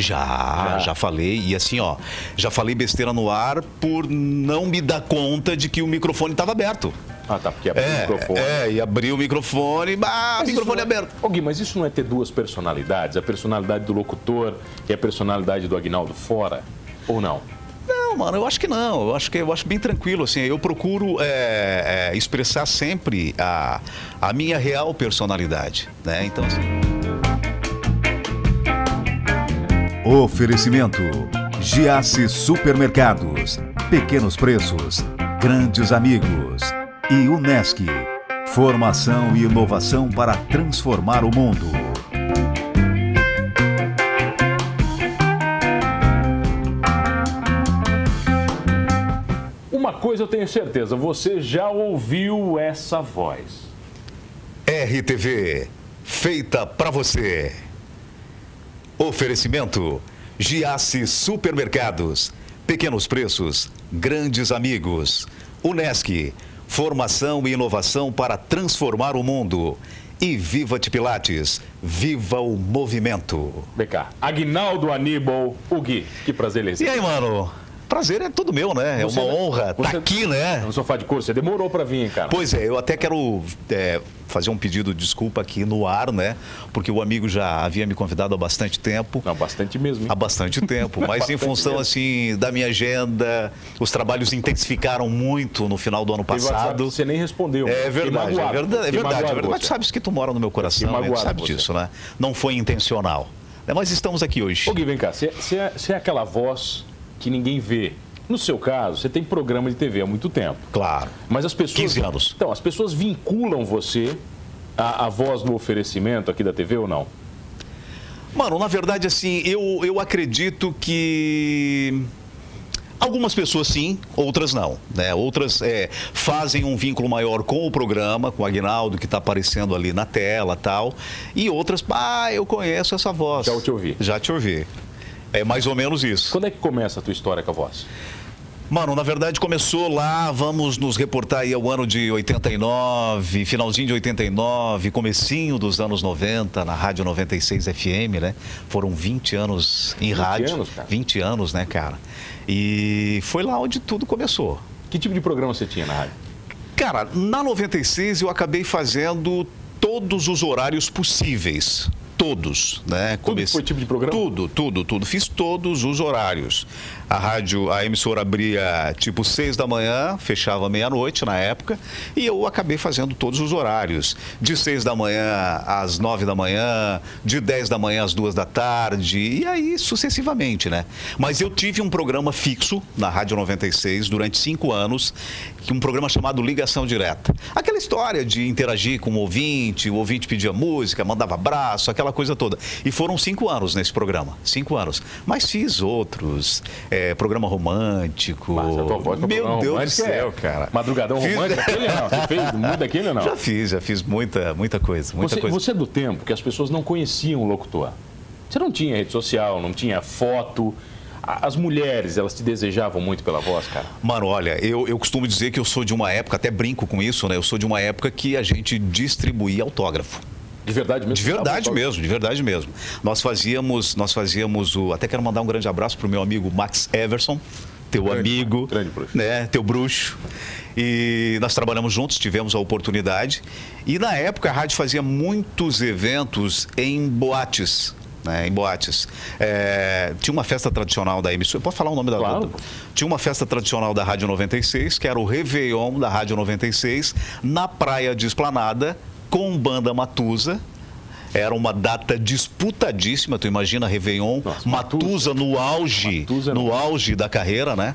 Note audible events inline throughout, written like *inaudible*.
Já, já, já, falei. E assim, ó, já falei besteira no ar por não me dar conta de que o microfone estava aberto. Ah, tá, porque abriu é, o microfone. É, e abriu o microfone, bah, microfone é... aberto. Ô Gui, mas isso não é ter duas personalidades? A personalidade do locutor e a personalidade do Agnaldo fora? Ou não? Não, mano, eu acho que não. Eu acho que eu acho bem tranquilo, assim. Eu procuro é, é, expressar sempre a, a minha real personalidade, né? Então, assim... Oferecimento: Giasse Supermercados, Pequenos Preços, Grandes Amigos e Unesc. Formação e inovação para transformar o mundo. Uma coisa eu tenho certeza, você já ouviu essa voz. RTV, feita para você. Oferecimento: Giasse Supermercados. Pequenos preços, grandes amigos. Unesc, formação e inovação para transformar o mundo. E Viva de Pilates, viva o movimento. Vem cá, Agnaldo Aníbal, o Gui, que prazer ele E aí, mano? Prazer é todo meu, né? É uma honra estar tá aqui, né? No sofá de cor, você demorou para vir, cara. Pois é, eu até quero é, fazer um pedido de desculpa aqui no ar, né? Porque o amigo já havia me convidado há bastante tempo. Não, bastante mesmo. Hein? Há bastante tempo, *laughs* mas em função mesmo. assim da minha agenda, os trabalhos intensificaram muito no final do ano passado. Você nem respondeu. É verdade, é verdade, é verdade, é verdade. Mas tu sabes que tu mora no meu coração, né? Tu sabe você. disso, né? Não foi intencional. Mas estamos aqui hoje. Ô Gui, vem cá, você é, é aquela voz que ninguém vê. No seu caso, você tem programa de TV há muito tempo. Claro. Mas as pessoas. 15 anos. Então, as pessoas vinculam você à, à voz do oferecimento aqui da TV ou não? Mano, na verdade, assim, eu, eu acredito que. Algumas pessoas sim, outras não. Né? Outras é, fazem um vínculo maior com o programa, com o Agnaldo, que está aparecendo ali na tela tal. E outras, ah, eu conheço essa voz. Já te ouvi. Já te ouvi. É mais ou menos isso. Quando é que começa a tua história com a voz? Mano, na verdade começou lá, vamos nos reportar aí ao ano de 89, finalzinho de 89, comecinho dos anos 90, na Rádio 96 FM, né? Foram 20 anos em 20 rádio. Anos, cara. 20 anos, né, cara? E foi lá onde tudo começou. Que tipo de programa você tinha na rádio? Cara, na 96 eu acabei fazendo todos os horários possíveis todos, né? Tudo foi tipo de programa? Tudo, tudo, tudo. Fiz todos os horários. A rádio, a emissora abria tipo seis da manhã, fechava meia-noite na época, e eu acabei fazendo todos os horários. De seis da manhã às nove da manhã, de dez da manhã às duas da tarde, e aí sucessivamente, né? Mas eu tive um programa fixo na Rádio 96 durante cinco anos, um programa chamado Ligação Direta. Aquela história de interagir com o ouvinte, o ouvinte pedia música, mandava abraço, aquela coisa toda. E foram cinco anos nesse programa, cinco anos. Mas fiz outros, é, programa romântico. Mas a tua voz Meu Deus do céu, é. cara. Madrugadão fiz... romântico, aquele não? Você fez muito daquele ou não? Já fiz, já fiz muita, muita coisa, muita você, coisa. Você é do tempo que as pessoas não conheciam o locutor. Você não tinha rede social, não tinha foto, as mulheres, elas te desejavam muito pela voz, cara? Mano, olha, eu, eu costumo dizer que eu sou de uma época, até brinco com isso, né? Eu sou de uma época que a gente distribuía autógrafo. De verdade mesmo? De verdade mesmo, de verdade mesmo. Nós fazíamos, nós fazíamos o. Até quero mandar um grande abraço pro meu amigo Max Everson, teu grande, amigo, grande bruxo. né? Teu bruxo. E nós trabalhamos juntos, tivemos a oportunidade. E na época a rádio fazia muitos eventos em boates né, em boates. É, tinha uma festa tradicional da emissora. Pode falar o nome da claro. Tinha uma festa tradicional da Rádio 96, que era o Réveillon da Rádio 96, na Praia de Esplanada, com banda Matusa. Era uma data disputadíssima, tu imagina Réveillon, Nossa, Matusa, Matusa no auge, Matusa no auge da carreira, né?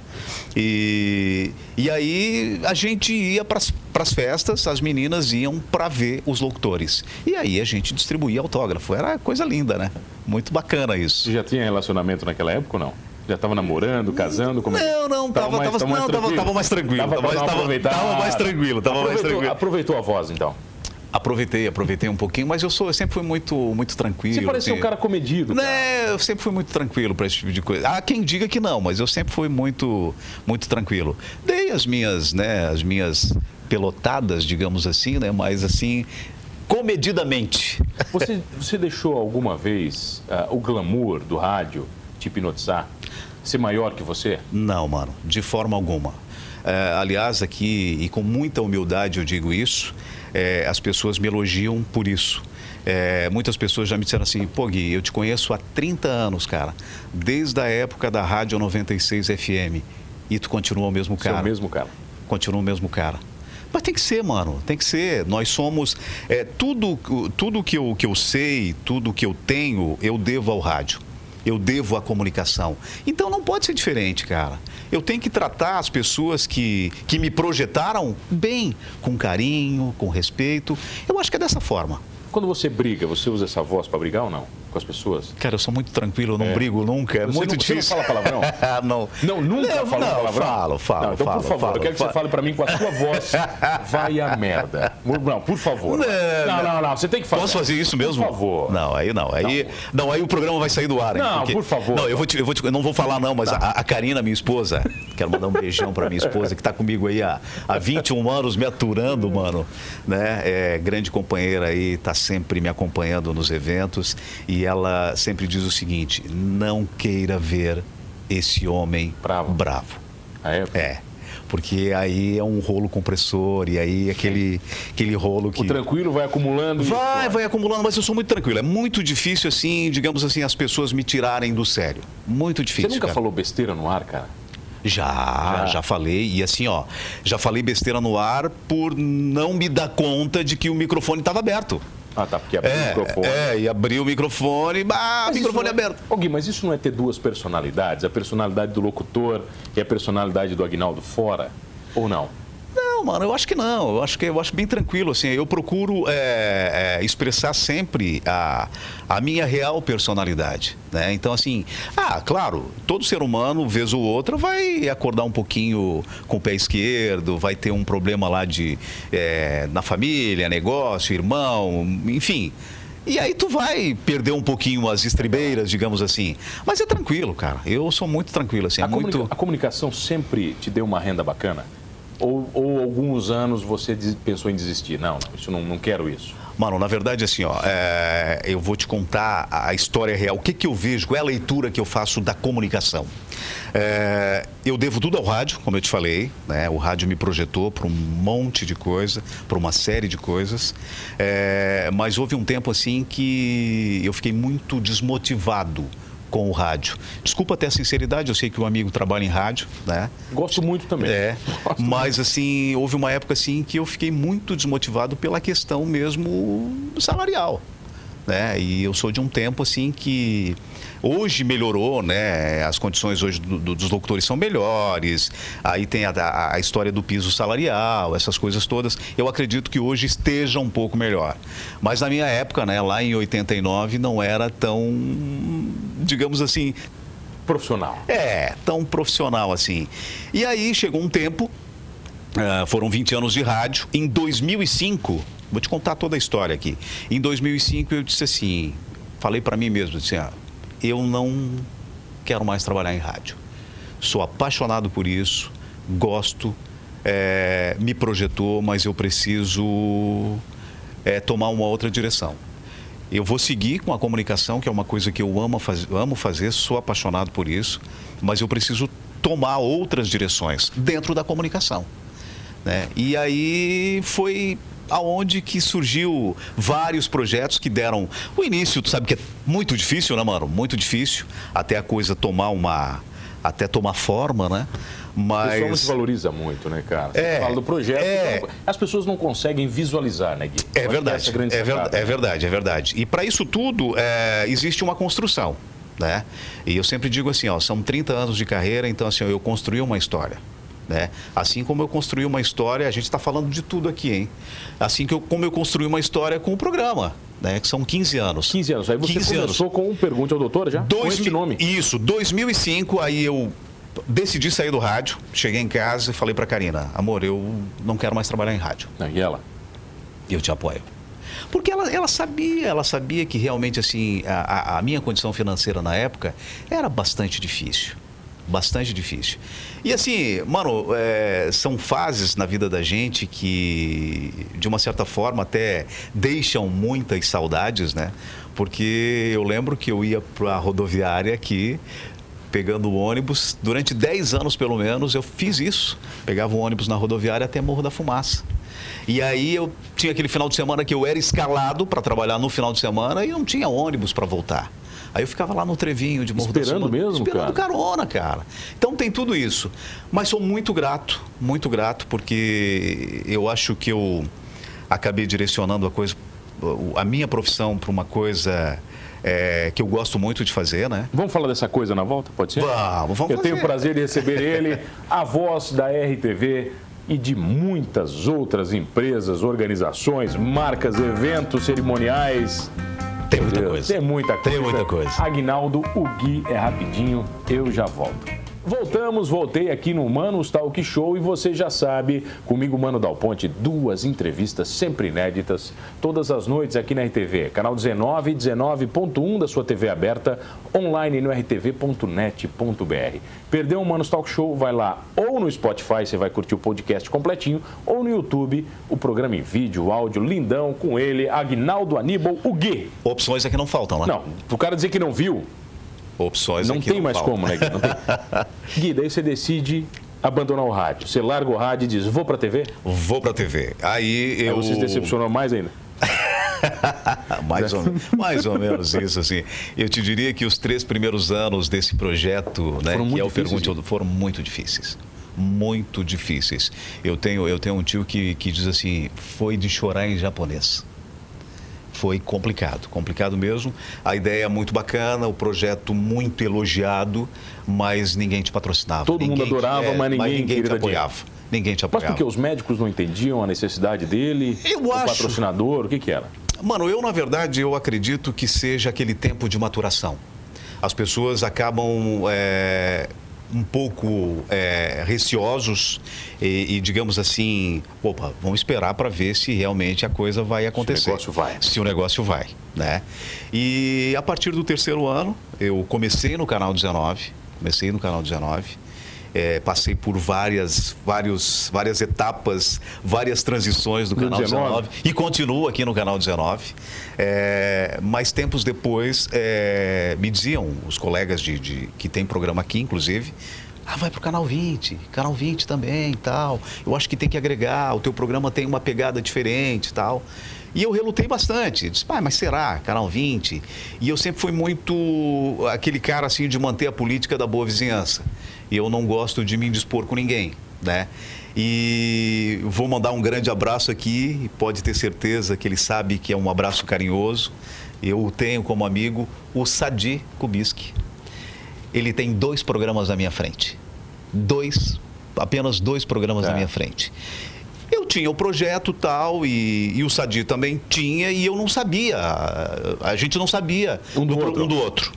E, e aí a gente ia para as festas, as meninas iam para ver os locutores. E aí a gente distribuía autógrafo. Era coisa linda, né? Muito bacana isso. Você já tinha relacionamento naquela época ou não? Já estava namorando, casando? Como é não, não, tava, tava, mais, não, tava, tava mais tranquilo. Tava, tava, tava, tava mais tranquilo, tava mais tranquilo. Aproveitou a voz, então? Aproveitei, aproveitei um pouquinho, mas eu sou, eu sempre fui muito, muito tranquilo. Você parece assim, um cara comedido. Cara. Né, eu sempre fui muito tranquilo para esse tipo de coisa. Há quem diga que não, mas eu sempre fui muito, muito tranquilo. Dei as minhas, né, as minhas pelotadas, digamos assim, né, mas assim, comedidamente. Você, *laughs* você deixou alguma vez uh, o glamour do rádio te hipnotizar? Ser maior que você? Não, mano, de forma alguma. É, aliás, aqui, e com muita humildade eu digo isso, é, as pessoas me elogiam por isso. É, muitas pessoas já me disseram assim, pô Gui, eu te conheço há 30 anos, cara, desde a época da Rádio 96 FM, e tu continua o mesmo cara. O mesmo cara. Continua o mesmo cara. Mas tem que ser, mano, tem que ser. Nós somos. É, tudo tudo que, eu, que eu sei, tudo que eu tenho, eu devo ao rádio. Eu devo à comunicação. Então não pode ser diferente, cara. Eu tenho que tratar as pessoas que, que me projetaram bem, com carinho, com respeito. Eu acho que é dessa forma. Quando você briga, você usa essa voz para brigar ou não? Com as pessoas? Cara, eu sou muito tranquilo, eu não é. brigo nunca. É você muito não, difícil. Você não fala palavrão? *laughs* não. Não, nunca não, fala não, palavrão? Falo, falo, não, então, falo, por favor, falo, eu quero que falo. você fale para mim com a sua voz. *laughs* Vai a merda. Não, por favor. Não, não, não, você tem que fazer. Posso fazer isso mesmo? Por favor. Não, aí não. Aí, não, aí o programa vai sair do ar. Não, porque... por favor. Não, eu, vou te, eu, vou te, eu não vou falar não, mas a, a Karina, minha esposa, quero mandar um beijão para minha esposa, que está comigo aí há, há 21 anos, me aturando, mano. Né? É, grande companheira aí, está sempre me acompanhando nos eventos e ela sempre diz o seguinte: não queira ver esse homem bravo. bravo. Ah, é? É. Porque aí é um rolo compressor e aí aquele, aquele rolo que. O tranquilo vai acumulando. Vai, vai acumulando, mas eu sou muito tranquilo. É muito difícil, assim, digamos assim, as pessoas me tirarem do sério. Muito difícil. Você nunca cara. falou besteira no ar, cara? Já, já, já, falei. E assim, ó, já falei besteira no ar por não me dar conta de que o microfone estava aberto. Ah, tá, porque abriu é, o microfone. É, e abriu o microfone, bah, microfone é... aberto. Ô Gui, mas isso não é ter duas personalidades? A personalidade do locutor e a personalidade do Agnaldo fora? Ou não? Não, mano, eu acho que não. Eu acho que eu acho bem tranquilo, assim. Eu procuro é, é, expressar sempre a, a minha real personalidade, né? Então, assim, ah, claro, todo ser humano, vez ou outra, vai acordar um pouquinho com o pé esquerdo, vai ter um problema lá de é, na família, negócio, irmão, enfim. E aí tu vai perder um pouquinho as estribeiras, digamos assim. Mas é tranquilo, cara. Eu sou muito tranquilo, assim. É a, muito... comunica a comunicação sempre te deu uma renda bacana? Ou, ou alguns anos você pensou em desistir? Não, não, isso não, não quero isso. Mano, na verdade, assim, ó, é, eu vou te contar a história real. O que, que eu vejo, qual é a leitura que eu faço da comunicação. É, eu devo tudo ao rádio, como eu te falei, né? O rádio me projetou para um monte de coisa, para uma série de coisas. É, mas houve um tempo assim que eu fiquei muito desmotivado com o rádio. Desculpa até a sinceridade, eu sei que o amigo trabalha em rádio, né? Gosto muito também. É, *laughs* mas assim, houve uma época assim que eu fiquei muito desmotivado pela questão mesmo salarial né? E eu sou de um tempo assim que hoje melhorou, né? As condições hoje do, do, dos locutores são melhores. Aí tem a, a, história do piso salarial, essas coisas todas. Eu acredito que hoje esteja um pouco melhor. Mas na minha época, né? Lá em 89 não era tão, digamos assim, profissional. É, tão profissional assim. E aí chegou um tempo, uh, foram 20 anos de rádio. Em 2005 Vou te contar toda a história aqui. Em 2005 eu disse assim, falei para mim mesmo, disse, ah, eu não quero mais trabalhar em rádio. Sou apaixonado por isso, gosto, é, me projetou, mas eu preciso é, tomar uma outra direção. Eu vou seguir com a comunicação, que é uma coisa que eu amo, faz, amo fazer, sou apaixonado por isso, mas eu preciso tomar outras direções dentro da comunicação. Né? E aí foi aonde que surgiu vários projetos que deram o início, tu sabe que é muito difícil, né, mano? Muito difícil até a coisa tomar uma até tomar forma, né? Mas... O pessoal não se valoriza muito, né, cara? Você é, fala do projeto, é... Então, as pessoas não conseguem visualizar, né, Gui? É verdade, é, é, ver, é, verdade, é verdade. E para isso tudo, é, existe uma construção, né? E eu sempre digo assim, ó, são 30 anos de carreira, então assim, ó, eu construí uma história. Né? Assim como eu construí uma história, a gente está falando de tudo aqui, hein? Assim que eu, como eu construí uma história com o programa, né? Que são 15 anos. 15 anos. Aí você começou com um Pergunte ao Doutor já? Dois, com esse nome? Isso, 2005, aí eu decidi sair do rádio, cheguei em casa e falei para Karina, amor, eu não quero mais trabalhar em rádio. E ela? Eu te apoio. Porque ela, ela sabia, ela sabia que realmente assim, a, a minha condição financeira na época era bastante difícil bastante difícil. E assim, mano, é, são fases na vida da gente que, de uma certa forma, até deixam muitas saudades, né? Porque eu lembro que eu ia para a rodoviária aqui, pegando o ônibus, durante 10 anos pelo menos, eu fiz isso. Pegava o ônibus na rodoviária até Morro da Fumaça. E aí eu tinha aquele final de semana que eu era escalado para trabalhar no final de semana e não tinha ônibus para voltar. Aí eu ficava lá no trevinho de Morro Esperando da mesmo, esperando cara? carona, cara. Então tem tudo isso. Mas sou muito grato, muito grato, porque eu acho que eu acabei direcionando a coisa, a minha profissão para uma coisa é, que eu gosto muito de fazer, né? Vamos falar dessa coisa na volta, pode ser? Vamos, vamos Eu tenho o fazer. prazer de receber ele, a voz da RTV e de muitas outras empresas, organizações, marcas, eventos cerimoniais. Tem muita coisa. Tem muita coisa. Tem muita coisa. Agnaldo, o Gui é rapidinho, eu já volto. Voltamos, voltei aqui no Manos Talk Show e você já sabe, comigo, Mano Dal Ponte, duas entrevistas sempre inéditas, todas as noites aqui na RTV, canal 19 e 19.1 da sua TV aberta, online no rtv.net.br. Perdeu o Manos Talk Show? Vai lá ou no Spotify, você vai curtir o podcast completinho, ou no YouTube, o programa em vídeo, áudio, lindão, com ele, Agnaldo Aníbal, o Gui. Opções aqui não faltam, né? Não, pro cara dizer que não viu, Opções não tem mais faltam. como, né, Gui? Não tem. Gui, daí você decide abandonar o rádio. Você larga o rádio e diz, vou pra TV? Vou pra TV. Aí Aí eu. você se decepcionou mais ainda. *laughs* mais, ou, mais ou menos isso, assim. Eu te diria que os três primeiros anos desse projeto, né, Foram que muito é o difíceis, Pergunte, foram muito difíceis. Muito difíceis. Eu tenho, eu tenho um tio que, que diz assim, foi de chorar em japonês. Foi complicado, complicado mesmo. A ideia é muito bacana, o projeto muito elogiado, mas ninguém te patrocinava. Todo mundo Ninguém te- adorava, mas ninguém te queria dar apoiava. Ninguém te Mas apoiava. porque os médicos não entendiam a necessidade dele? Eu o acho. patrocinador, o que que era? Mano, eu na verdade eu acredito que seja aquele tempo de maturação. As pessoas acabam é, um pouco é, receosos e, e, digamos assim, opa, vamos esperar para ver se realmente a coisa vai acontecer. negócio vai. Se o negócio vai, né? E a partir do terceiro ano eu comecei no canal 19, comecei no canal 19. É, passei por várias, vários, várias etapas, várias transições do canal 19? 19 e continuo aqui no canal 19. É, mas tempos depois é, me diziam os colegas de, de- que tem programa aqui, inclusive. Ah, vai pro canal 20, canal 20 também tal. Eu acho que tem que agregar, o teu programa tem uma pegada diferente e tal. E eu relutei bastante. Disse, pai, mas será? Canal 20? E eu sempre fui muito aquele cara assim de manter a política da boa vizinhança. E eu não gosto de me indispor com ninguém, né? E vou mandar um grande abraço aqui, e pode ter certeza que ele sabe que é um abraço carinhoso. Eu tenho como amigo o Sadi Kubiski. Ele tem dois programas na minha frente. Dois, apenas dois programas Tá. na minha frente. Eu tinha o projeto tal e, e o Sadi também tinha e eu não sabia. A gente não sabia Um do pro- outro. um do outro.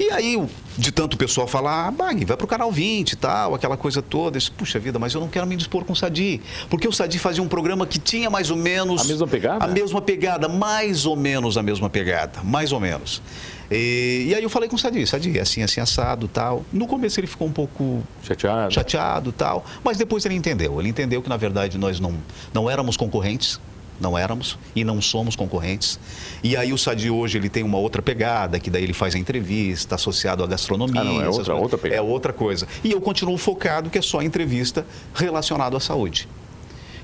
E aí, de tanto o pessoal falar, ah, vai pro canal 20 e tal, aquela coisa toda. Disse, Puxa vida, mas eu não quero me dispor com o Sadi. Porque o Sadi fazia um programa que tinha mais ou menos. A mesma pegada? A mesma pegada, mais ou menos a mesma pegada, mais ou menos. E, e aí eu falei com o Sadi, Sadi, é assim, assim, assado tal. No começo ele ficou um pouco Chateado? chateado tal, mas depois ele entendeu. Ele entendeu que na verdade nós não, não éramos concorrentes, não éramos e não somos concorrentes. E aí o Sadi hoje ele tem uma outra pegada, que daí ele faz a entrevista associado à gastronomia. Ah, não, é outra- outra pegada. É outra coisa. E eu continuo focado que é só entrevista relacionado à saúde.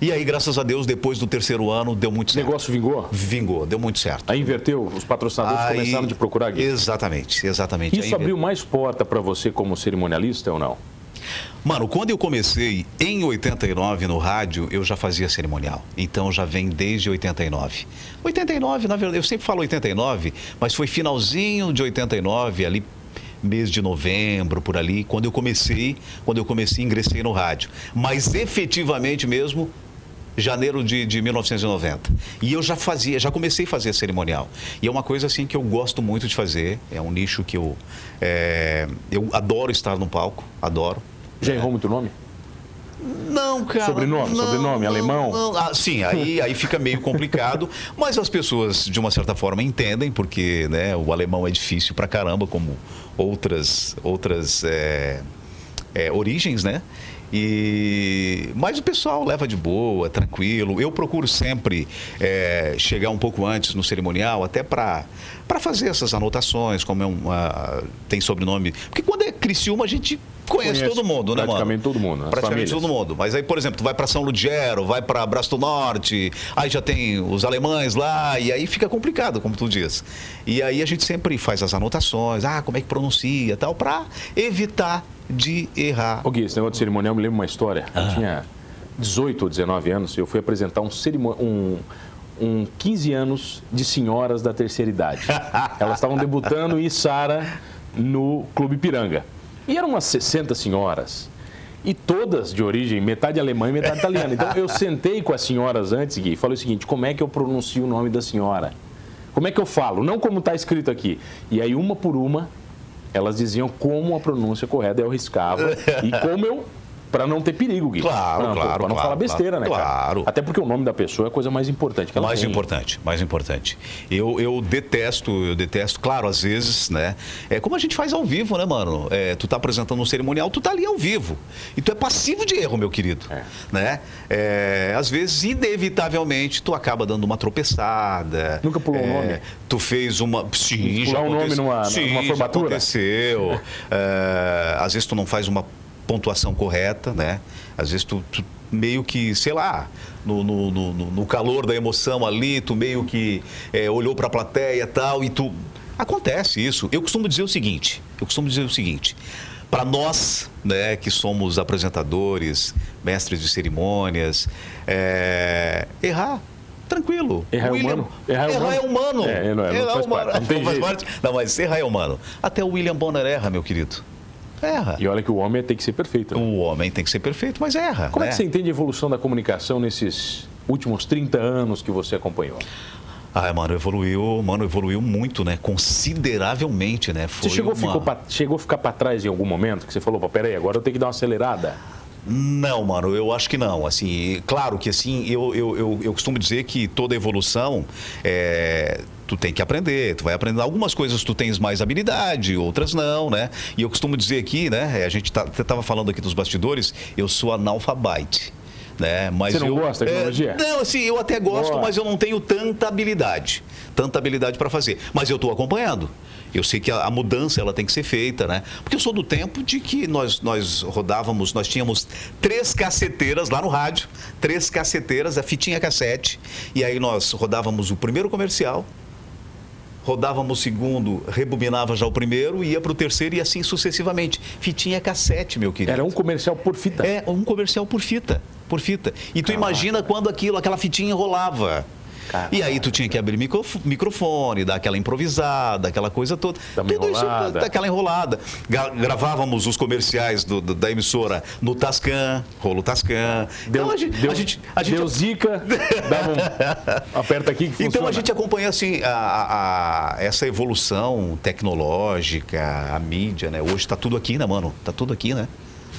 E aí, graças a Deus, depois do terceiro ano, deu muito O certo. negócio vingou? Vingou, deu muito certo. Aí inverteu, os patrocinadores Aí- começaram a te procurar, Gui. Exatamente, exatamente. Isso abriu mais porta para você como cerimonialista ou não? Mano, quando eu comecei em 89 no rádio, eu já fazia cerimonial. Então já vem desde 89. 89, na verdade, eu sempre falo 89, mas foi finalzinho de 89, ali mês de novembro, por ali, quando eu comecei, quando eu comecei, ingressei no rádio. Mas efetivamente mesmo, janeiro de, de 1990. E eu já fazia, já comecei a fazer cerimonial. E é uma coisa assim que eu gosto muito de fazer. É um nicho que eu, é, eu adoro estar no palco, adoro. Já errou muito nome? Não, cara. Sobrenome, não, sobrenome, não, alemão? Não. Ah, sim, aí, aí fica meio complicado, mas as pessoas, de uma certa forma, entendem, porque né, o alemão é difícil pra caramba, como outras, outras é, é, origens, né? E mas o pessoal leva de boa, tranquilo. Eu procuro sempre é, chegar um pouco antes no cerimonial, até para para fazer essas anotações, como é uma, tem sobrenome. Porque quando é Criciúma, a gente conhece, todo mundo, né, mano? Praticamente todo mundo. Praticamente famílias. todo mundo. Mas aí, por exemplo, tu vai para São Ludgero, vai para Braço do Norte, aí já tem os alemães lá, e aí fica complicado, como tu diz. E aí a gente sempre faz as anotações, ah, como é que pronuncia tal, para evitar de errar. Ok, esse negócio de cerimonial me lembra uma história. Ah. Eu tinha 18 ou 19 anos, eu fui apresentar um cerimonial. Um, um 15 anos de senhoras da terceira idade. *laughs* Elas estavam debutando em Sara no Clube Piranga. E eram umas 60 senhoras. E todas de origem, metade alemã e metade italiana. Então eu sentei com as senhoras antes, Gui, e falei o seguinte: como é que eu pronuncio o nome da senhora? Como é que eu falo? Não como está escrito aqui. E aí, uma por uma, elas diziam como a pronúncia correta, eu riscava. e como eu para não ter perigo, Gui. Claro, não, claro. Para não claro, falar besteira, claro, né, cara? Claro. Até porque o nome da pessoa é a coisa mais importante que ela Mais tem. importante, mais importante. Eu, eu detesto, eu detesto, claro, às vezes, né? É como a gente faz ao vivo, né, mano? É, tu tá apresentando um cerimonial, tu tá ali ao vivo. E tu é passivo de erro, meu querido. É. Né? É, às vezes, inevitavelmente, tu acaba dando uma tropeçada. Nunca pulou o um é, nome? Tu fez uma. Sim, Pular já um nome numa, Sim, numa formatura? Já aconteceu. É, às vezes tu não faz uma pontuação correta, né? Às vezes tu, tu meio que, sei lá, no, no, no, no, calor da emoção ali, tu meio que é, olhou para a plateia e tal, e tu. Acontece isso. Eu costumo dizer o seguinte: eu costumo dizer o seguinte. Para nós, né, que somos apresentadores, mestres de cerimônias, é, errar tranquilo. Errar William, é humano? Errar, errar é humano. É, não, é, não, faz humano. Parte, não tem não jeito. Parte. Não, mas errar é humano. Até o William Bonner erra, meu querido. Erra. E olha que o homem tem que ser perfeito. Né? O homem tem que ser perfeito, mas erra. Como né? é que você entende a evolução da comunicação nesses últimos 30 anos que você acompanhou? Ah, mano, evoluiu, mano, evoluiu muito, né? Consideravelmente, né? Foi você chegou, uma... pra, chegou a ficar para trás em algum momento que você falou, peraí, agora eu tenho que dar uma acelerada? Não, mano, eu acho que não. Assim, claro que assim, eu, eu, eu, eu costumo dizer que toda evolução é, tu tem que aprender, tu vai aprender algumas coisas tu tens mais habilidade, outras não, né? E eu costumo dizer aqui, né? A gente tá, tava falando aqui dos bastidores, eu sou analfabete. Né? Mas Você não eu, gosta da tecnologia? É, não, assim, eu até gosto, Boa. mas eu não tenho tanta habilidade. Tanta habilidade para fazer. Mas eu estou acompanhando. Eu sei que a, a, mudança ela tem que ser feita, né? Porque eu sou do tempo de que nós, nós rodávamos, nós tínhamos três caceteiras lá no rádio, três caceteiras, a fitinha cassete, e aí nós rodávamos o primeiro comercial, rodávamos o segundo, rebobinava já o primeiro, ia para o terceiro e assim sucessivamente. Fitinha cassete, meu querido. Era um comercial por fita? É, um comercial por fita, por fita. E tu imagina quando aquilo, aquela fitinha rolava. Caraca. E aí tu tinha que abrir microfone, dar aquela improvisada, aquela coisa toda. Tudo enrolada. isso, aquela enrolada. Gravávamos os comerciais do, do, da emissora no Tascam, rolo Tascam. Deu, então a gente, deu, a gente, a gente... deu zica, dava um, *laughs* aperta aqui que funciona. Então a gente acompanha assim a, a, essa evolução tecnológica, a mídia, né? Hoje está tudo aqui, né, mano? Tá tudo aqui, né?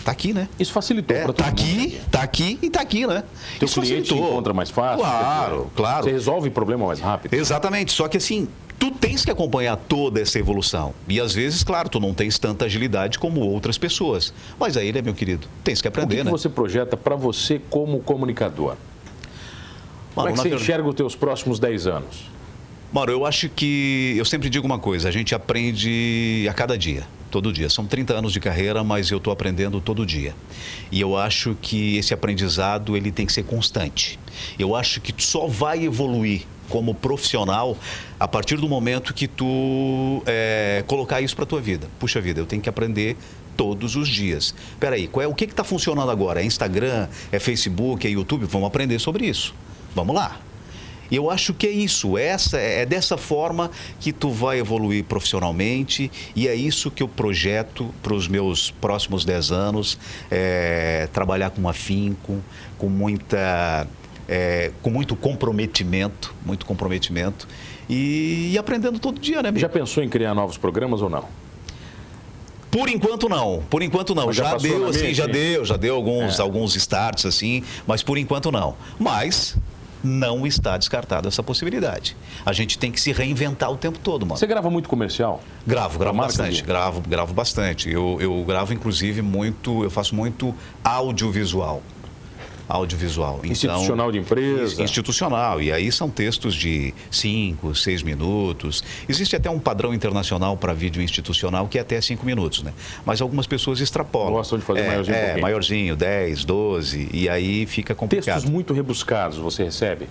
Tá aqui, né? Isso facilitou é, para todo tá mundo. aqui, tá aqui e tá aqui, né? Teu Isso cliente facilitou. encontra mais fácil. Claro, claro. Você resolve o problema mais rápido. Exatamente. Só que assim, tu tens que acompanhar toda essa evolução. E às vezes, claro, tu não tens tanta agilidade como outras pessoas. Mas aí, né, meu querido, tens que aprender, o que né? O que você projeta para você como comunicador? Mano, como é que você enxerga os teus próximos 10 anos? Mano, eu acho que. Eu sempre digo uma coisa: a gente aprende a cada dia, todo dia. São 30 anos de carreira, mas eu estou aprendendo todo dia. E eu acho que esse aprendizado ele tem que ser constante. Eu acho que só vai evoluir como profissional a partir do momento que tu é, colocar isso para tua vida. Puxa vida, eu tenho que aprender todos os dias. Peraí, qual é, o que está funcionando agora? É Instagram, é Facebook, é YouTube? Vamos aprender sobre isso. Vamos lá. E eu acho que é isso, essa é dessa forma que tu vai evoluir profissionalmente e é isso que eu projeto para os meus próximos 10 anos, é, trabalhar com afinco, com muita é, com muito comprometimento, muito comprometimento e, e, aprendendo todo dia, né? Já pensou em criar novos programas ou não? Por enquanto não, por enquanto não. Mas já Já, deu, assim, já deu, já deu alguns, É. alguns starts assim, mas por enquanto não. Mas não está descartada essa possibilidade. A gente tem que se reinventar o tempo todo, mano. Você grava muito comercial? Gravo, gravo bastante, gravo, gravo bastante. Eu, eu gravo, inclusive, muito, eu faço muito audiovisual. Audiovisual. Então, Institucional de empresa? Institucional. E aí são textos de 5, 6 minutos. Existe até um padrão internacional para vídeo institucional que é até 5 minutos, né? Mas algumas pessoas extrapolam. Gostam de fazer é, maiorzinho um É, pouquinho. maiorzinho, 10, 12. E aí fica complicado. Textos muito rebuscados você recebe?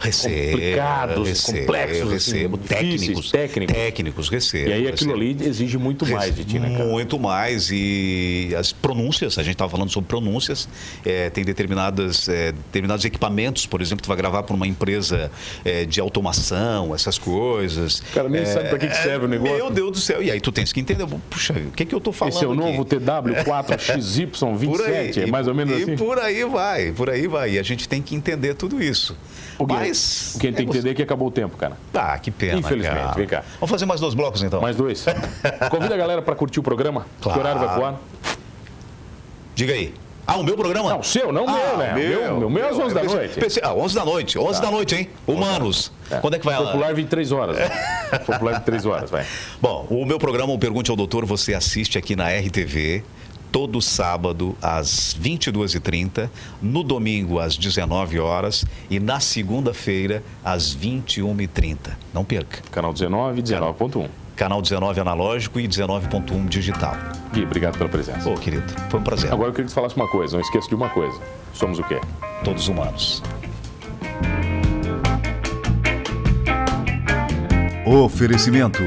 Recebo, complicados, recebo, complexos, assim, recebo, difíceis, técnicos, técnicos. técnicos, recebo. E aí aquilo recebo. ali exige muito mais de ti, né, cara? Muito mais. E as pronúncias, a gente estava falando sobre pronúncias, é, tem determinadas, é, determinados equipamentos, por exemplo, tu vai gravar para uma empresa é, de automação, essas coisas. O cara nem sabe pra que que serve o negócio. Meu Deus do céu. E aí tu tens que entender, puxa, o que, que eu estou falando Esse é o aqui? novo TW4XY27, Por aí, é mais ou menos e assim? por aí vai, por aí vai. E a gente tem que entender tudo isso. O que- Mas. O que a gente tem que entender é que acabou o tempo, cara. Ah, que pena. Infelizmente, cara. vem cá. Vamos fazer mais dois blocos então. Mais dois. *laughs* Convida a galera pra curtir o programa. Claro. Que horário vai voar? Diga aí. Ah, o meu programa? Não, o seu, não o meu, né? O meu- o meu é às 11 da Pensei- noite. pensei- ah, 11 da noite. 11 da noite, hein? Humanos. Quando é que vai lá? Popular 23 horas. né? *laughs* Popular 23 horas, vai. Bom, o meu programa, o Pergunte ao Doutor, você assiste aqui na RTV. Todo sábado às 22h30, no domingo às 19 horas e na segunda-feira às 21h30. Não perca. Canal 19 e 19.1. Canal 19 analógico e 19.1 digital. Gui, obrigado pela presença. Ô, querido, foi um prazer. Agora eu queria que você falasse uma coisa, não esqueça de uma coisa. Somos o quê? Todos humanos. Oferecimento: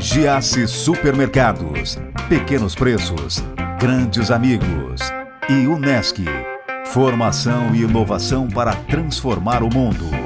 Giasse Supermercados, Pequenos Preços, Grandes Amigos e Unesc. Formação e inovação para transformar o mundo.